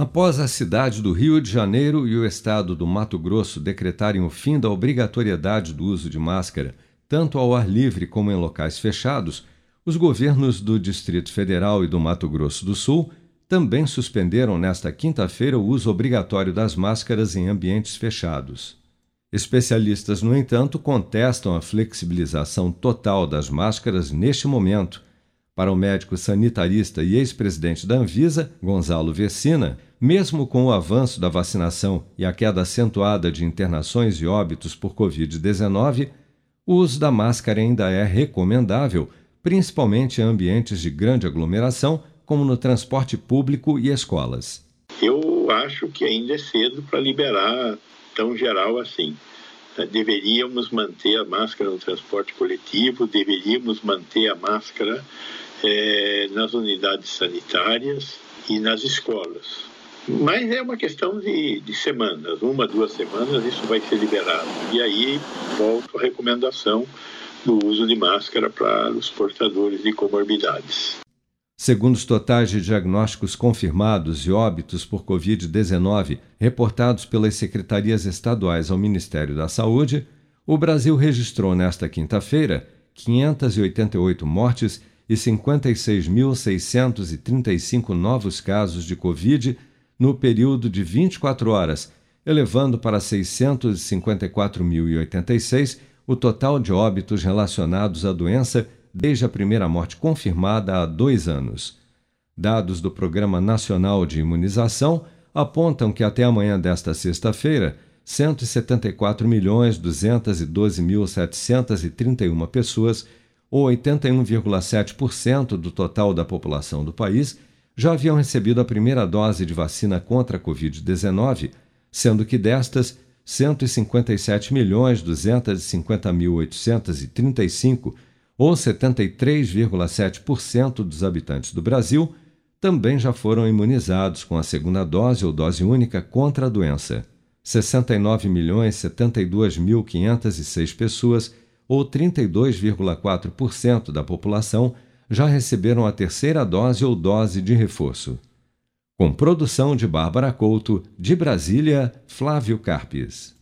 Após a cidade do Rio de Janeiro e o estado do Mato Grosso decretarem o fim da obrigatoriedade do uso de máscara, tanto ao ar livre como em locais fechados, os governos do Distrito Federal e do Mato Grosso do Sul também suspenderam nesta quinta-feira o uso obrigatório das máscaras em ambientes fechados. Especialistas, no entanto, contestam a flexibilização total das máscaras neste momento. Para o médico sanitarista e ex-presidente da Anvisa, Gonzalo Vecina, mesmo com o avanço da vacinação e a queda acentuada de internações e óbitos por Covid-19, o uso da máscara ainda é recomendável, principalmente em ambientes de grande aglomeração, como no transporte público e escolas. Eu acho que ainda é cedo para liberar tão geral assim. Deveríamos manter a máscara no transporte coletivo, deveríamos manter a máscara é, nas unidades sanitárias e nas escolas. Mas é uma questão de, de semanas, uma, duas semanas, isso vai ser liberado. E aí volta a recomendação do uso de máscara para os portadores de comorbidades. Segundo os totais de diagnósticos confirmados e óbitos por Covid-19 reportados pelas secretarias estaduais ao Ministério da Saúde, o Brasil registrou nesta quinta-feira 588 mortes e 56.635 novos casos de Covid no período de 24 horas, elevando para 654.086 o total de óbitos relacionados à doença desde a primeira morte confirmada há dois anos. Dados do Programa Nacional de Imunização apontam que até amanhã desta sexta-feira, 174.212.731 pessoas, ou 81,7% do total da população do país, já haviam recebido a primeira dose de vacina contra a Covid-19, sendo que destas, 157.250.835, ou 73,7% dos habitantes do Brasil, também já foram imunizados com a segunda dose ou dose única contra a doença. 69.072.506 pessoas, ou 32,4% da população, já receberam a terceira dose ou dose de reforço. Com produção de Bárbara Couto, de Brasília, Flávio Carpes.